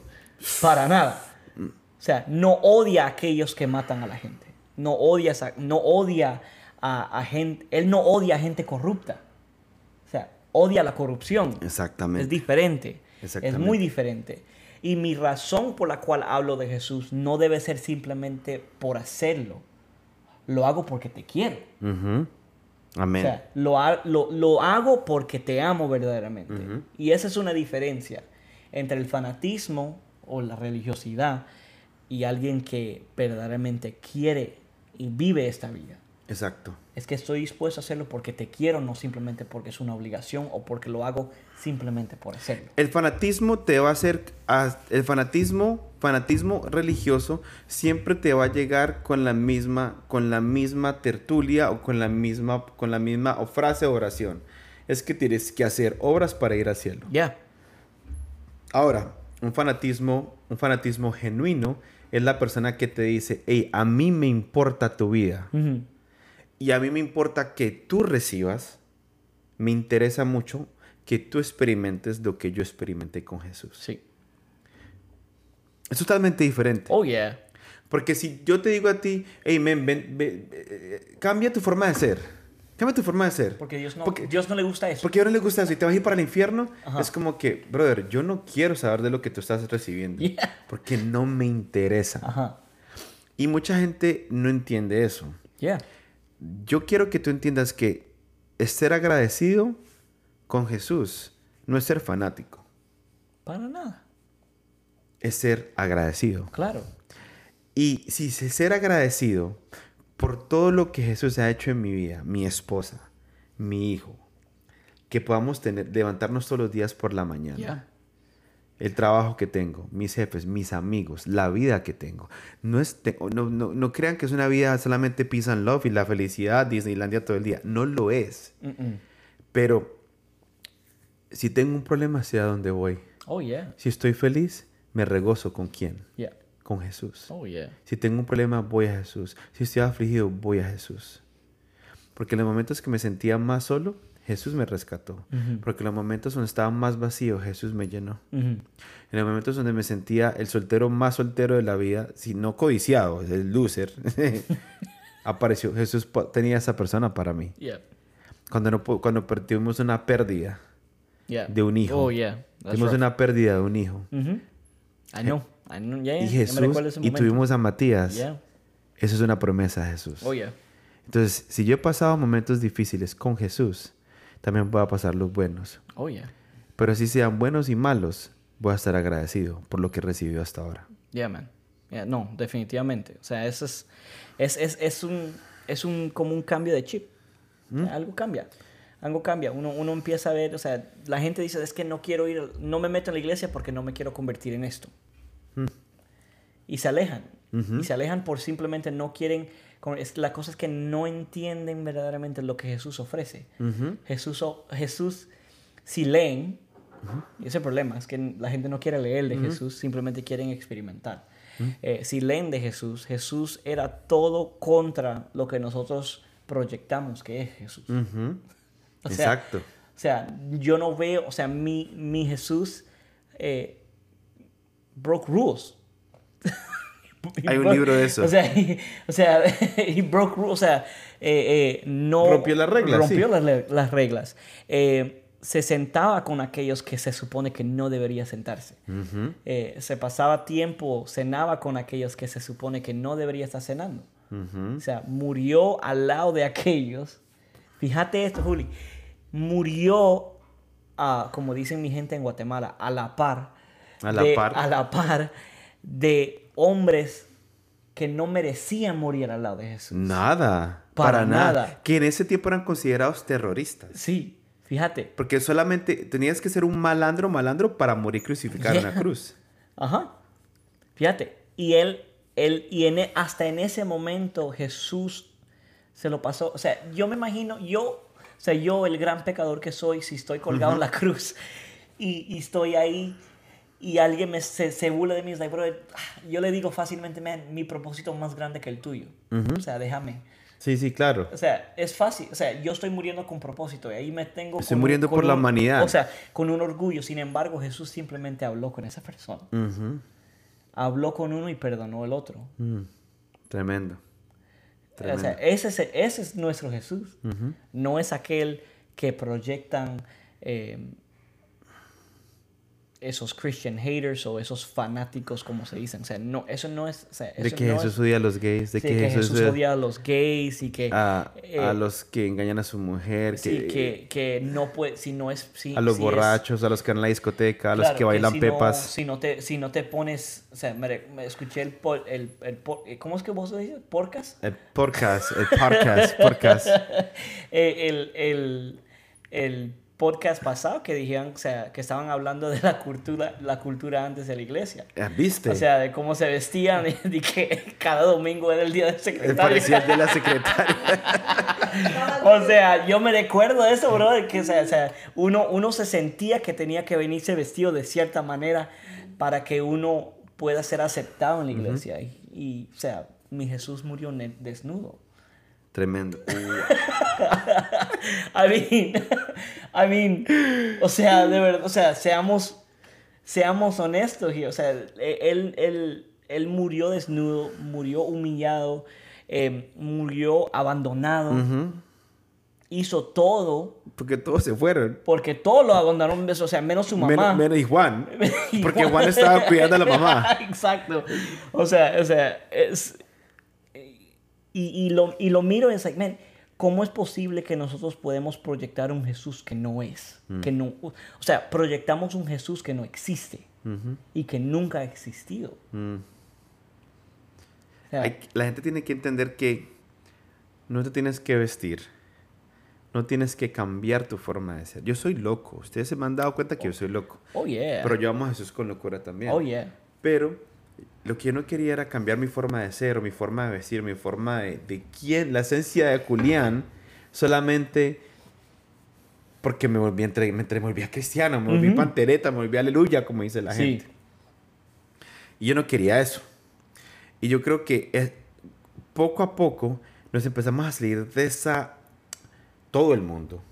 Para nada. O sea, no odia a aquellos que matan a la gente. No odia, a- no odia a, a gente. Él no odia a gente corrupta. O sea, odia la corrupción. Exactamente. Es diferente. Es muy diferente. Y mi razón por la cual hablo de Jesús no debe ser simplemente por hacerlo. Lo hago porque te quiero. Ujú. O Amén. sea, lo, ha- lo, lo hago porque te amo verdaderamente. Y esa es una diferencia entre el fanatismo o la religiosidad y alguien que verdaderamente quiere y vive esta vida. Exacto. Es que estoy dispuesto a hacerlo porque te quiero, no simplemente porque es una obligación o porque lo hago simplemente por hacerlo. El fanatismo te va a hacer, el fanatismo, fanatismo religioso siempre te va a llegar con la misma, con la misma tertulia o con la misma, con la misma o frase o oración. Es que tienes que hacer obras para ir al cielo. Ya. Ahora, un fanatismo, un fanatismo genuino es la persona que te dice, hey, a mí me importa tu vida y a mí me importa que tú recibas, me interesa mucho que tú experimentes lo que yo experimenté con Jesús. Sí. Es totalmente diferente. Oh, yeah. Porque si yo te digo a ti, hey, men, ven, ven, eh, cambia tu forma de ser. Cambia tu forma de ser. Porque Dios no, Porque- Dios no le gusta eso. Porque a uno le gusta eso y te vas a ir para el infierno. Ajá. Es como que, brother, yo no quiero saber de lo que tú estás recibiendo. Yeah. Porque no me interesa. Ajá. Y mucha gente no entiende eso. Yeah. Yo quiero que tú entiendas que es ser agradecido con Jesús no es ser fanático, Para nada. es ser agradecido. Claro. Y si se ser agradecido por todo lo que Jesús ha hecho en mi vida, mi esposa, mi hijo, que podamos tener, levantarnos todos los días por la mañana, Yeah. el trabajo que tengo, mis jefes, mis amigos, la vida que tengo. No, es te- no, no, no crean que es una vida solamente peace and love y la felicidad, Disneylandia todo el día. No lo es. Pero si tengo un problema, sé a dónde voy. Oh, yeah. Si estoy feliz, me regozo con quién? Yeah. Con Jesús. Oh, yeah. Si tengo un problema, voy a Jesús. Si estoy afligido, voy a Jesús. Porque en los momentos que me sentía más solo, Jesús me rescató. Porque en los momentos donde estaba más vacío, Jesús me llenó. En los momentos donde me sentía el soltero más soltero de la vida, si no codiciado, el loser, apareció. Jesús tenía esa persona para mí. Yeah. Cuando, no, cuando tuvimos una pérdida Yeah. de un hijo. Oh, yeah. Tuvimos una pérdida de un hijo. Ujú. I know. I know. Yeah, Y Jesús, me y tuvimos a Matías. Yeah. Eso es una promesa Jesús. Oh, yeah. Entonces, si yo he pasado momentos difíciles con Jesús, también voy a pasar los buenos. Oh, yeah. Pero si sean buenos y malos, voy a estar agradecido por lo que he recibido hasta ahora. Yeah, man. Yeah, no, definitivamente. O sea, eso es, es, es, es un, es un, como un cambio de chip. ¿Mm? Algo cambia. Algo cambia. Uno, uno empieza a ver, o sea, la gente dice, es que no quiero ir, no me meto en la iglesia porque no me quiero convertir en esto. Y se alejan. Ujú. Y se alejan por simplemente no quieren, es, la cosa es que no entienden verdaderamente lo que Jesús ofrece. Ujú. Jesús, o- Jesús, si leen, y ese es el problema, es que la gente no quiere leer de Jesús, simplemente quieren experimentar. Eh, si leen de Jesús, Jesús era todo contra lo que nosotros proyectamos que es Jesús. O sea, Exacto. O sea, yo no veo, o sea, mi, mi Jesús eh, broke rules. Hay un libro de eso. O sea, he, o sea, he broke rules, o sea, eh, eh, no... Rompió las reglas, Rompió sí. las, las reglas. Eh, se sentaba con aquellos que se supone que no debería sentarse. Eh, se pasaba tiempo, cenaba con aquellos que se supone que no debería estar cenando. O sea, murió al lado de aquellos. Fíjate esto, Juli. Murió, ah, como dicen mi gente en Guatemala, a la par. A la de- par. A la par de hombres que no merecían morir al lado de Jesús. Nada. Para Para, nada. nada. Que en ese tiempo eran considerados terroristas. Sí, fíjate. Porque solamente tenías que ser un malandro, malandro para morir crucificado en la Yeah. cruz. Ajá. Fíjate. Y él, él y en, e- hasta en ese momento Jesús se lo pasó. O sea, yo me imagino, yo, o sea, yo el gran pecador que soy, si estoy colgado en la cruz y, y estoy ahí y alguien me, se, se burla de mí, es like, bro, yo le digo fácilmente, man, mi propósito es más grande que el tuyo. O sea, déjame. Sí, sí, claro. O sea, es fácil. O sea, yo estoy muriendo con propósito y ahí me tengo. Estoy con un- muriendo con por la humanidad. O sea, con un orgullo. Sin embargo, Jesús simplemente habló con esa persona. Habló con uno y perdonó el otro. Mm. Tremendo. O sea, ese es, ese es nuestro Jesús. No es aquel que proyectan eh, esos Christian haters o esos fanáticos, como se dicen. O sea, no, eso no es. o sea, De eso que no Jesús es- odia a los gays, de sí, que, que Jesús, Jesús odia a los gays y que. a, eh, a los que engañan a su mujer, sí, que, que, que no puede. Si no es. si- a los si es- borrachos, a los que van a la discoteca, a los que bailan si pepas. No, si, no te, si no te pones. O sea, me, me escuché el, po- el, el po- ¿Cómo es que vos lo dices? ¿Podcast? El podcast, el podcast, podcast. Eh, el, el, el podcast pasado que dijeron, o sea, que estaban hablando de la cultura, la cultura antes de la iglesia. Ah, ¿Viste? O sea, de cómo se vestían y que cada domingo era el día del Eh, secretario. Parecía el de la secretaria. O sea, yo me recuerdo eso, bro, de que o sea, uno, uno se sentía que tenía que venirse vestido de cierta manera para que uno pueda ser aceptado en la iglesia. y, y, o sea, mi Jesús murió desnudo. Tremendo. I mean, I mean, o sea, de verdad, o sea, seamos, seamos honestos, o sea, él, él, él murió desnudo, murió humillado, eh, murió abandonado, hizo todo, Porque todos se fueron. porque todos lo abandonaron, o sea, menos su mamá. Menos, menos y Juan. Porque Juan estaba cuidando a la mamá. Exacto. O sea, o sea, es... Y, y lo, y lo miro y es like, man, ¿cómo es posible que nosotros podemos proyectar un Jesús que no es? Que no, o sea, proyectamos un Jesús que no existe y que nunca ha existido. Mm. O sea, Hay- la gente tiene que entender que no te tienes que vestir. No tienes que cambiar tu forma de ser. Yo soy loco. Ustedes se me han dado cuenta que yo soy loco. oh, yeah. Pero yo amo a Jesús con locura también. oh, yeah. Pero lo que yo no quería era cambiar mi forma de ser, o mi forma de vestir, mi forma de, de quién, la esencia de Julián, solamente porque me volví, entre, me, volví a cristiano, me volví Ujú. pantereta, me volví aleluya, como dice la Sí. gente. Y yo no quería eso. Y yo creo que poco a poco nos empezamos a salir de esa... Todo el mundo.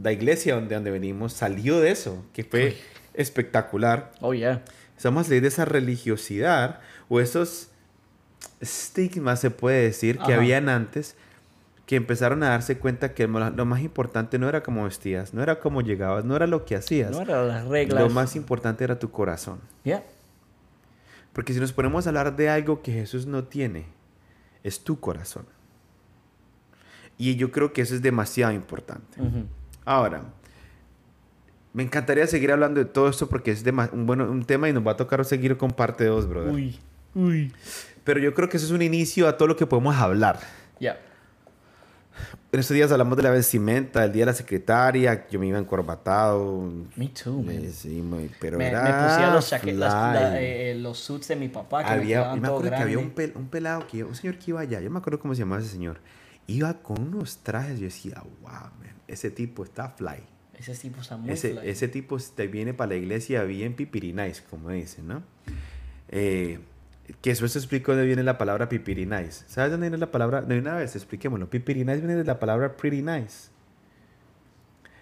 La iglesia donde, donde venimos salió de eso, que fue espectacular. Oh, yeah. Estamos a salir de esa religiosidad o esos estigmas, se puede decir, que Ajá. habían antes, que empezaron a darse cuenta que lo más importante no era cómo vestías, no era cómo llegabas, no era lo que hacías. No eran las reglas. Lo más importante era tu corazón. Yeah. Porque si nos ponemos a hablar de algo que Jesús no tiene, es tu corazón. Y yo creo que eso es demasiado importante. Ahora, me encantaría seguir hablando de todo esto porque es dema- un, bueno, un tema y nos va a tocar seguir con parte 2, brother. Uy. Uy. Pero yo creo que eso es un inicio a todo lo que podemos hablar. Yeah. En estos días hablamos de la vestimenta, del día de la secretaria, yo me iba encorbatado. Me too, man. sí, muy- pero Me, era me pusieron los, las- la- eh, los suits de mi papá que me había, quedaban yo me acuerdo que había un, pel- un pelado, que, un señor que iba allá, yo me acuerdo cómo se llamaba ese señor. Iba con unos trajes, yo decía, wow, man, ese tipo está fly. Ese tipo está muy Ese, fly. ese tipo te viene para la iglesia bien pipirinais, como dicen, ¿no? Eh, que eso se explicó de dónde viene la palabra pipirinais. ¿Sabes dónde viene la palabra? De una vez, expliquémoslo. Pipirinais viene de la palabra pretty nice.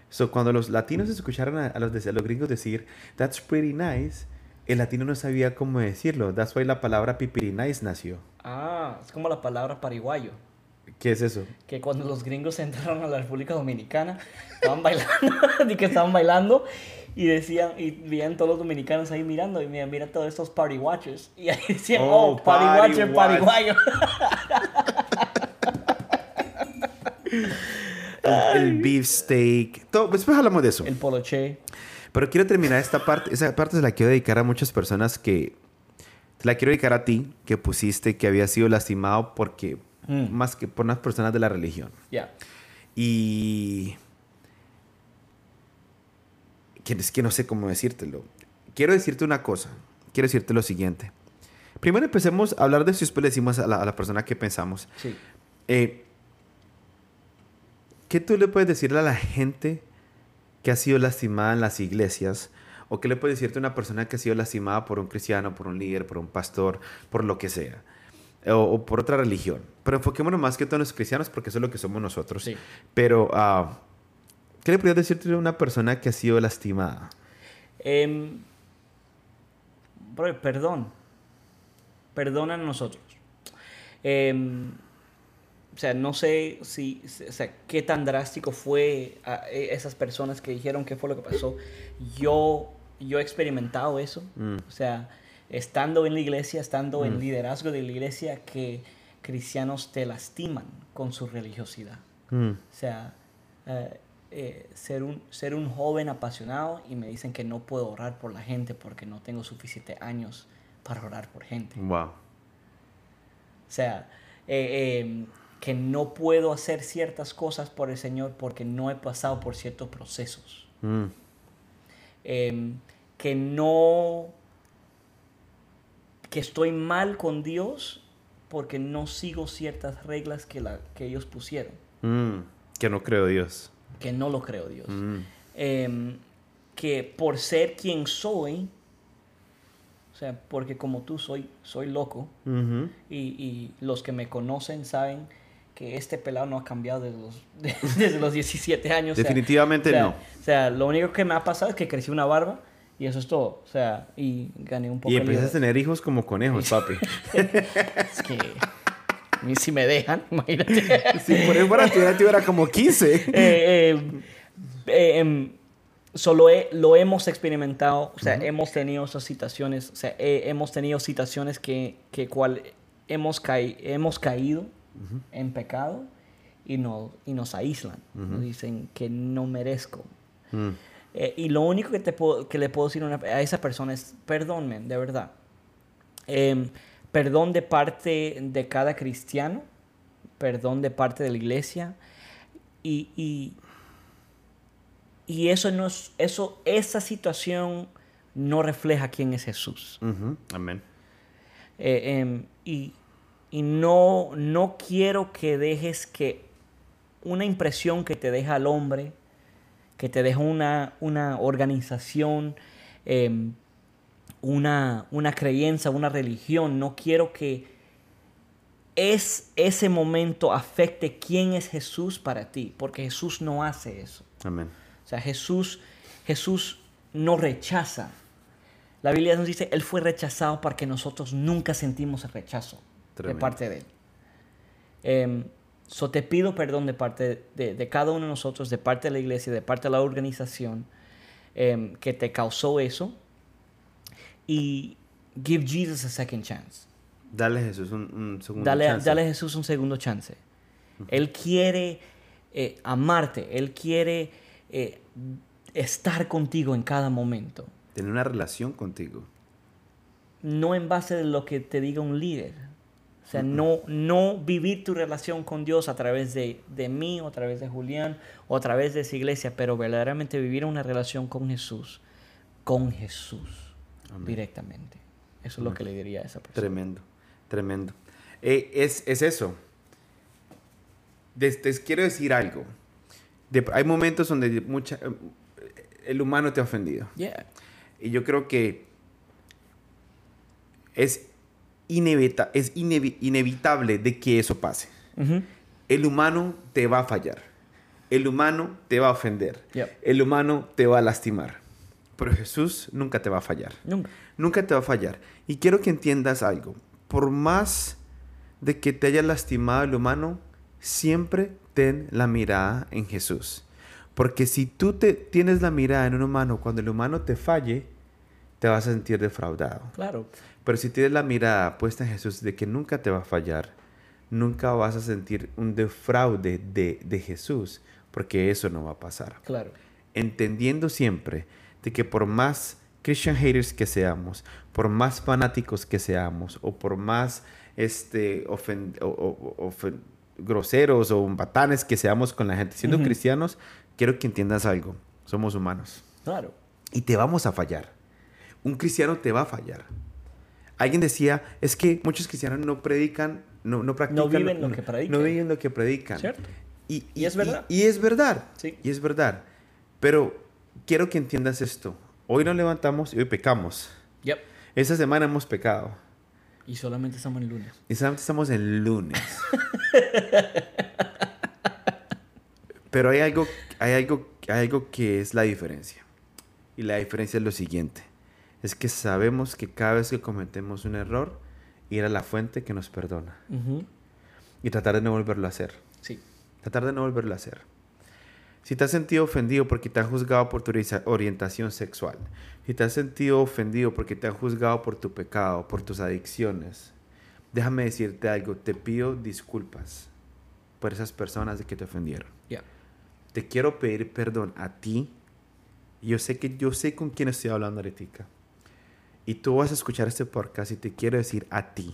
So, cuando los latinos escucharon a, a los, a los gringos decir, that's pretty nice, el latino no sabía cómo decirlo. That's why la palabra pipiri nice nació. Ah, es como la palabra pariguayo. ¿Qué es eso? Que cuando los gringos entraron a la República Dominicana, estaban bailando, y que estaban bailando, y decían, y veían todos los dominicanos ahí mirando, y mira, mira todos estos party watchers. Y ahí decían, Oh, oh, party, party watcher, watch. pariguayo. El, el beef steak. Todo, después hablamos de eso. El poloche. Pero quiero terminar esta parte. Esa parte se la quiero dedicar a muchas personas que... Te la quiero dedicar a ti, que pusiste que había sido lastimado porque... Mm. Más que por unas personas de la religión. Ya. Y... Que es que no sé cómo decírtelo. Quiero decirte una cosa. Quiero decirte lo siguiente. Primero empecemos a hablar de eso y después le decimos a la, a la persona que pensamos. Sí. Eh, ¿Qué tú le puedes decirle a la gente que ha sido lastimada en las iglesias? ¿O qué le puedes decirte a una persona que ha sido lastimada por un cristiano, por un líder, por un pastor, por lo que sea? O, o por otra religión. Pero enfoquémonos más que todo en los cristianos porque eso es lo que somos nosotros. Sí. Pero, ah, ¿qué le podrías decirte a una persona que ha sido lastimada? Em, bro, perdón. Perdona a nosotros. Em, o sea, no sé si, o sea, qué tan drástico fue a e- esas personas que dijeron qué fue lo que pasó. Yo, yo he experimentado eso. Mm. O sea, estando en la iglesia, estando en Mm. liderazgo de la iglesia, que cristianos te lastiman con su religiosidad. Mm, O sea, eh, eh, ser, un, ser un joven apasionado y me dicen que no puedo orar por la gente porque no tengo suficientes años para orar por gente. Wow. O sea, eh, eh, que no puedo hacer ciertas cosas por el Señor porque no he pasado por ciertos procesos. Mm, Eh, que no... que estoy mal con Dios porque no sigo ciertas reglas que, la, que ellos pusieron. mm, que no creo Dios. Que no lo creo Dios. Mm, em, que por ser quien soy, o sea, porque como tú soy, soy loco, y, y los que me conocen saben que este pelado no ha cambiado desde los, desde los 17 años. Definitivamente o sea, no. O sea, lo único que me ha pasado es que crecí una barba y eso es todo. O sea, y gané un poco Y empiezas a tener hijos como conejos, papi. Es que a mí si me dejan, imagínate. si por ahí fuera, tuviera, tuviera como 15. eh, eh, eh, em, solo he- lo hemos experimentado, o sea, hemos tenido esas situaciones, o sea, eh, hemos tenido situaciones que, que cual hemos, caí- hemos caído en pecado y, no, y nos aíslan, nos dicen que no merezco. Eh, y lo único que, te puedo, que le puedo decir a, una- a esa persona es, perdón, men, de verdad. Em, perdón de parte de cada cristiano, perdón de parte de la iglesia. Y, y, y eso no es, eso, esa situación no refleja quién es Jesús. Amén. Eh, em, y y no, no quiero que dejes que una impresión que te deja el hombre, que te deja una, una organización, em, una, una creencia, una religión, no quiero que es, ese momento afecte quién es Jesús para ti, porque Jesús no hace eso. Amén. O sea, Jesús, Jesús no rechaza. La Biblia nos dice, Él fue rechazado para que nosotros nunca sentimos el rechazo Tremendo. de parte de Él. Em, so te pido perdón de parte de, de cada uno de nosotros, de parte de la iglesia, de parte de la organización em, que te causó eso. Y give Jesus a second chance. Dale a Jesús un, un segundo Dale, a- chance. dale a Jesús un segundo chance. Él quiere eh, amarte, Él quiere eh, estar contigo en cada momento. Tener una relación contigo. No en base de lo que te diga un líder. O sea, no, no vivir tu relación con Dios a través de, de mí, o a través de Julián, o a través de esa iglesia, pero verdaderamente vivir una relación con Jesús, con Jesús, Amén. directamente. Eso es lo que le diría a esa persona. Tremendo, tremendo. Eh, es, es eso. Les, les quiero decir algo. De- hay momentos donde mucha, eh, el humano te ha ofendido. Yeah. Y yo creo que es, inevita- es inevi- inevitable de que eso pase. El humano te va a fallar. El humano te va a ofender. Yep. El humano te va a lastimar. Pero Jesús nunca te va a fallar. Nunca. Nunca te va a fallar. Y quiero que entiendas algo. Por más de que te haya lastimado el humano, siempre ten la mirada en Jesús. Porque si tú te tienes la mirada en un humano, cuando el humano te falle, te vas a sentir defraudado. Claro. Pero si tienes la mirada puesta en Jesús de que nunca te va a fallar, nunca vas a sentir un defraude de, de Jesús, porque eso no va a pasar. Claro. Entendiendo siempre de que por más Christian haters que seamos, por más fanáticos que seamos, o por más este, ofen- o- o- ofen- groseros o batanes que seamos con la gente, siendo cristianos, quiero que entiendas algo. Somos humanos. Claro. Y te vamos a fallar. Un cristiano te va a fallar. Alguien decía, es que muchos cristianos no predican, no, no practican. viven lo que predican. No viven lo que predican. ¿Cierto? Y, Y es verdad. Y, es verdad. Sí. Y es verdad. Pero quiero que entiendas esto. Hoy nos levantamos y hoy pecamos. Yep. Esta semana hemos pecado. Y solamente estamos en lunes. Y solamente estamos en lunes. Pero hay algo, hay, algo, hay algo que es la diferencia. Y la diferencia es lo siguiente. Es que sabemos que cada vez que cometemos un error, ir a la fuente que nos perdona. Y tratar de no volverlo a hacer. Sí. Tratar de no volverlo a hacer. Si te has sentido ofendido porque te han juzgado por tu orientación sexual, si te has sentido ofendido porque te han juzgado por tu pecado, por tus adicciones, déjame decirte algo, te pido disculpas por esas personas de que te ofendieron. Ya. Te quiero pedir perdón a ti. Yo sé que yo sé con quién estoy hablando ahorita. Y tú vas a escuchar este podcast y te quiero decir a ti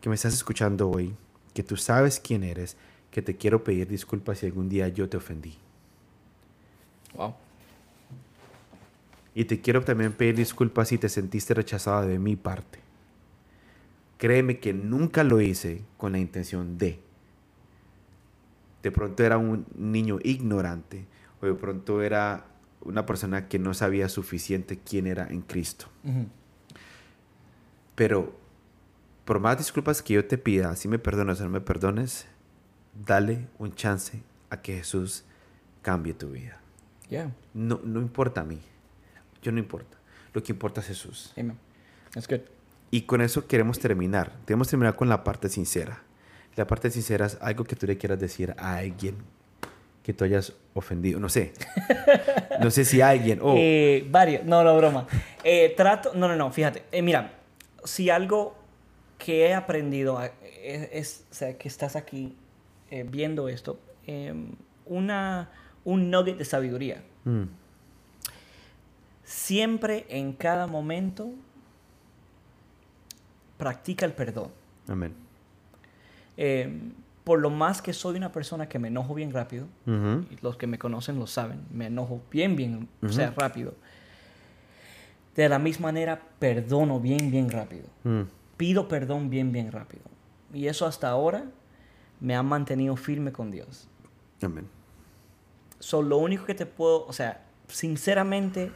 que me estás escuchando hoy, que tú sabes quién eres, que te quiero pedir disculpas si algún día yo te ofendí. Wow. Y te quiero también pedir disculpas si te sentiste rechazado de mi parte. Créeme que nunca lo hice con la intención de. De pronto era un niño ignorante o de pronto era una persona que no sabía suficiente quién era en Cristo. Pero por más disculpas que yo te pida, si me perdonas o no me perdones, dale un chance a que Jesús cambie tu vida. Yeah. No, no importa a mí. Yo no importa. Lo que importa es Jesús. Amen. That's good. Y con eso queremos terminar. Queremos terminar con la parte sincera. La parte sincera es algo que tú le quieras decir a alguien que tú hayas ofendido. No sé. No sé si alguien. Oh, Eh, varios. No, no, broma. Eh, trato. No, no, no. Fíjate. Eh, mira, si algo que he aprendido a- es, es- o sea, que estás aquí viendo esto, eh, una, un nugget de sabiduría. mm, Siempre, en cada momento, practica el perdón. amén. Por lo más que soy una persona que me enojo bien rápido, y los que me conocen lo saben, me enojo bien, bien, o sea, rápido. De la misma manera, perdono bien, bien rápido. mm, Pido perdón bien, bien rápido. Y eso hasta ahora me ha mantenido firme con Dios. Amén. So, lo único que te puedo, o sea, sinceramente,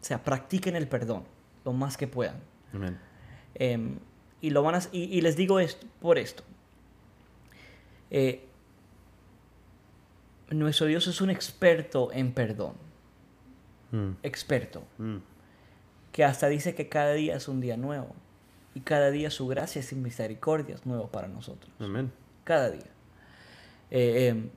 o sea, practiquen el perdón lo más que puedan. Amén. Em, y, lo van a, y, y les digo esto, por esto. Eh, nuestro Dios es un experto en perdón. Mm, Experto. mm, Que hasta dice que cada día es un día nuevo. Y cada día su gracia y misericordia es nuevo para nosotros. Amén. Cada día. Eh, em,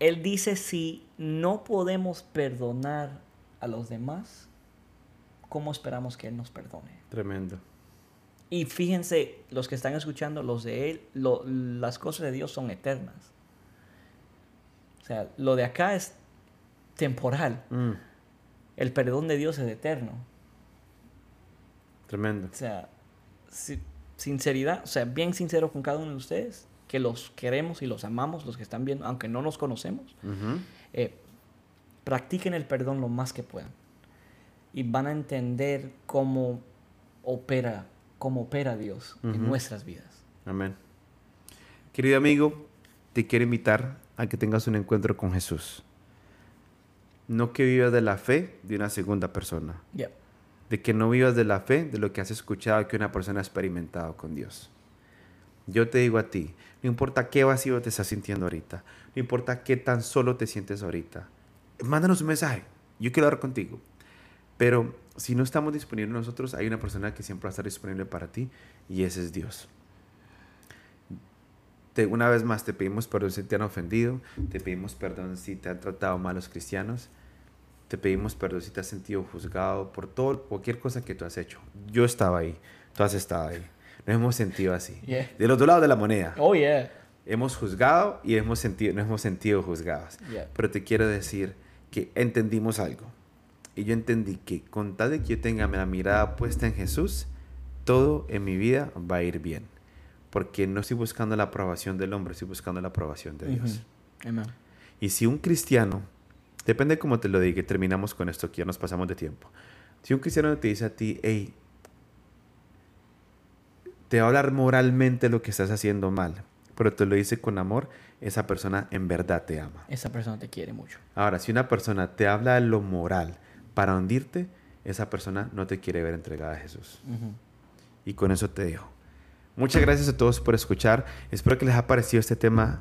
él dice si no podemos perdonar a los demás, ¿cómo esperamos que Él nos perdone? Tremendo. Y fíjense, los que están escuchando, los de Él, lo- las cosas de Dios son eternas. O sea, lo de acá es temporal. Mm, El perdón de Dios es eterno. tremendo. O sea, si- sinceridad, o sea, bien sincero con cada uno de ustedes, que los queremos y los amamos, los que están viendo, aunque no los conocemos, eh, practiquen el perdón lo más que puedan. Y van a entender cómo opera, cómo opera Dios en nuestras vidas. Amén. Querido amigo, te quiero invitar a que tengas un encuentro con Jesús. No que vivas de la fe de una segunda persona. De que no vivas de la fe de lo que has escuchado que una persona ha experimentado con Dios. Yo te digo a ti, No importa qué vacío te estás sintiendo ahorita. No importa qué tan solo te sientes ahorita. Mándanos un mensaje. Yo quiero hablar contigo. Pero si no estamos disponibles nosotros, hay una persona que siempre va a estar disponible para ti y ese es Dios. Te, una vez más te pedimos perdón si te han ofendido, te pedimos perdón si te han tratado mal los cristianos, te pedimos perdón si te has sentido juzgado por todo, cualquier cosa que tú has hecho. Yo estaba ahí, tú has estado ahí. Nos hemos sentido así. Yeah. Del otro lado de la moneda. Oh, yeah. Hemos juzgado y hemos sentido, nos hemos sentido juzgados. Yeah. Pero te quiero decir que entendimos algo. Y yo entendí que con tal de que yo tenga la mirada puesta en Jesús, todo en mi vida va a ir bien. Porque no estoy buscando la aprobación del hombre, estoy buscando la aprobación de Dios. Amen. Y si un cristiano, depende cómo te lo diga, terminamos con esto, que ya nos pasamos de tiempo. Si un cristiano te dice a ti, hey, te va a hablar moralmente lo que estás haciendo mal, pero te lo dice con amor, esa persona en verdad te ama. Esa persona te quiere mucho. Ahora, si una persona te habla de lo moral para hundirte, esa persona no te quiere ver entregada a Jesús. Y con eso te dejo. Muchas gracias a todos por escuchar. Espero que les haya parecido este tema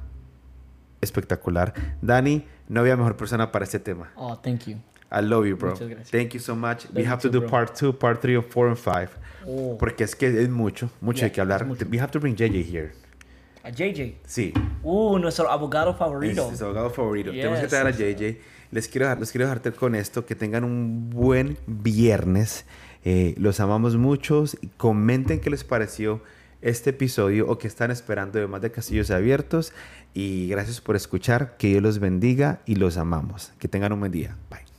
espectacular. Dani, no había mejor persona para este tema. Oh, thank you. I love you, bro. Muchas gracias. Thank you so much. Love we have to too, do bro. part two, part three, four, and five. Oh. Porque es que es mucho, mucho Yeah, hay que hablar. We have to bring JJ here. A JJ. Sí. Uh, nuestro abogado favorito. Es, es abogado favorito. Tenemos que Yes, traer a yes. JJ. Les quiero, dejar- quiero dejarte con esto. Que tengan un buen viernes. Eh, los amamos muchos. Comenten qué les pareció este episodio o que están esperando de más de Castillos Abiertos. Y gracias por escuchar. Que Dios los bendiga y los amamos. Que tengan un buen día. Bye.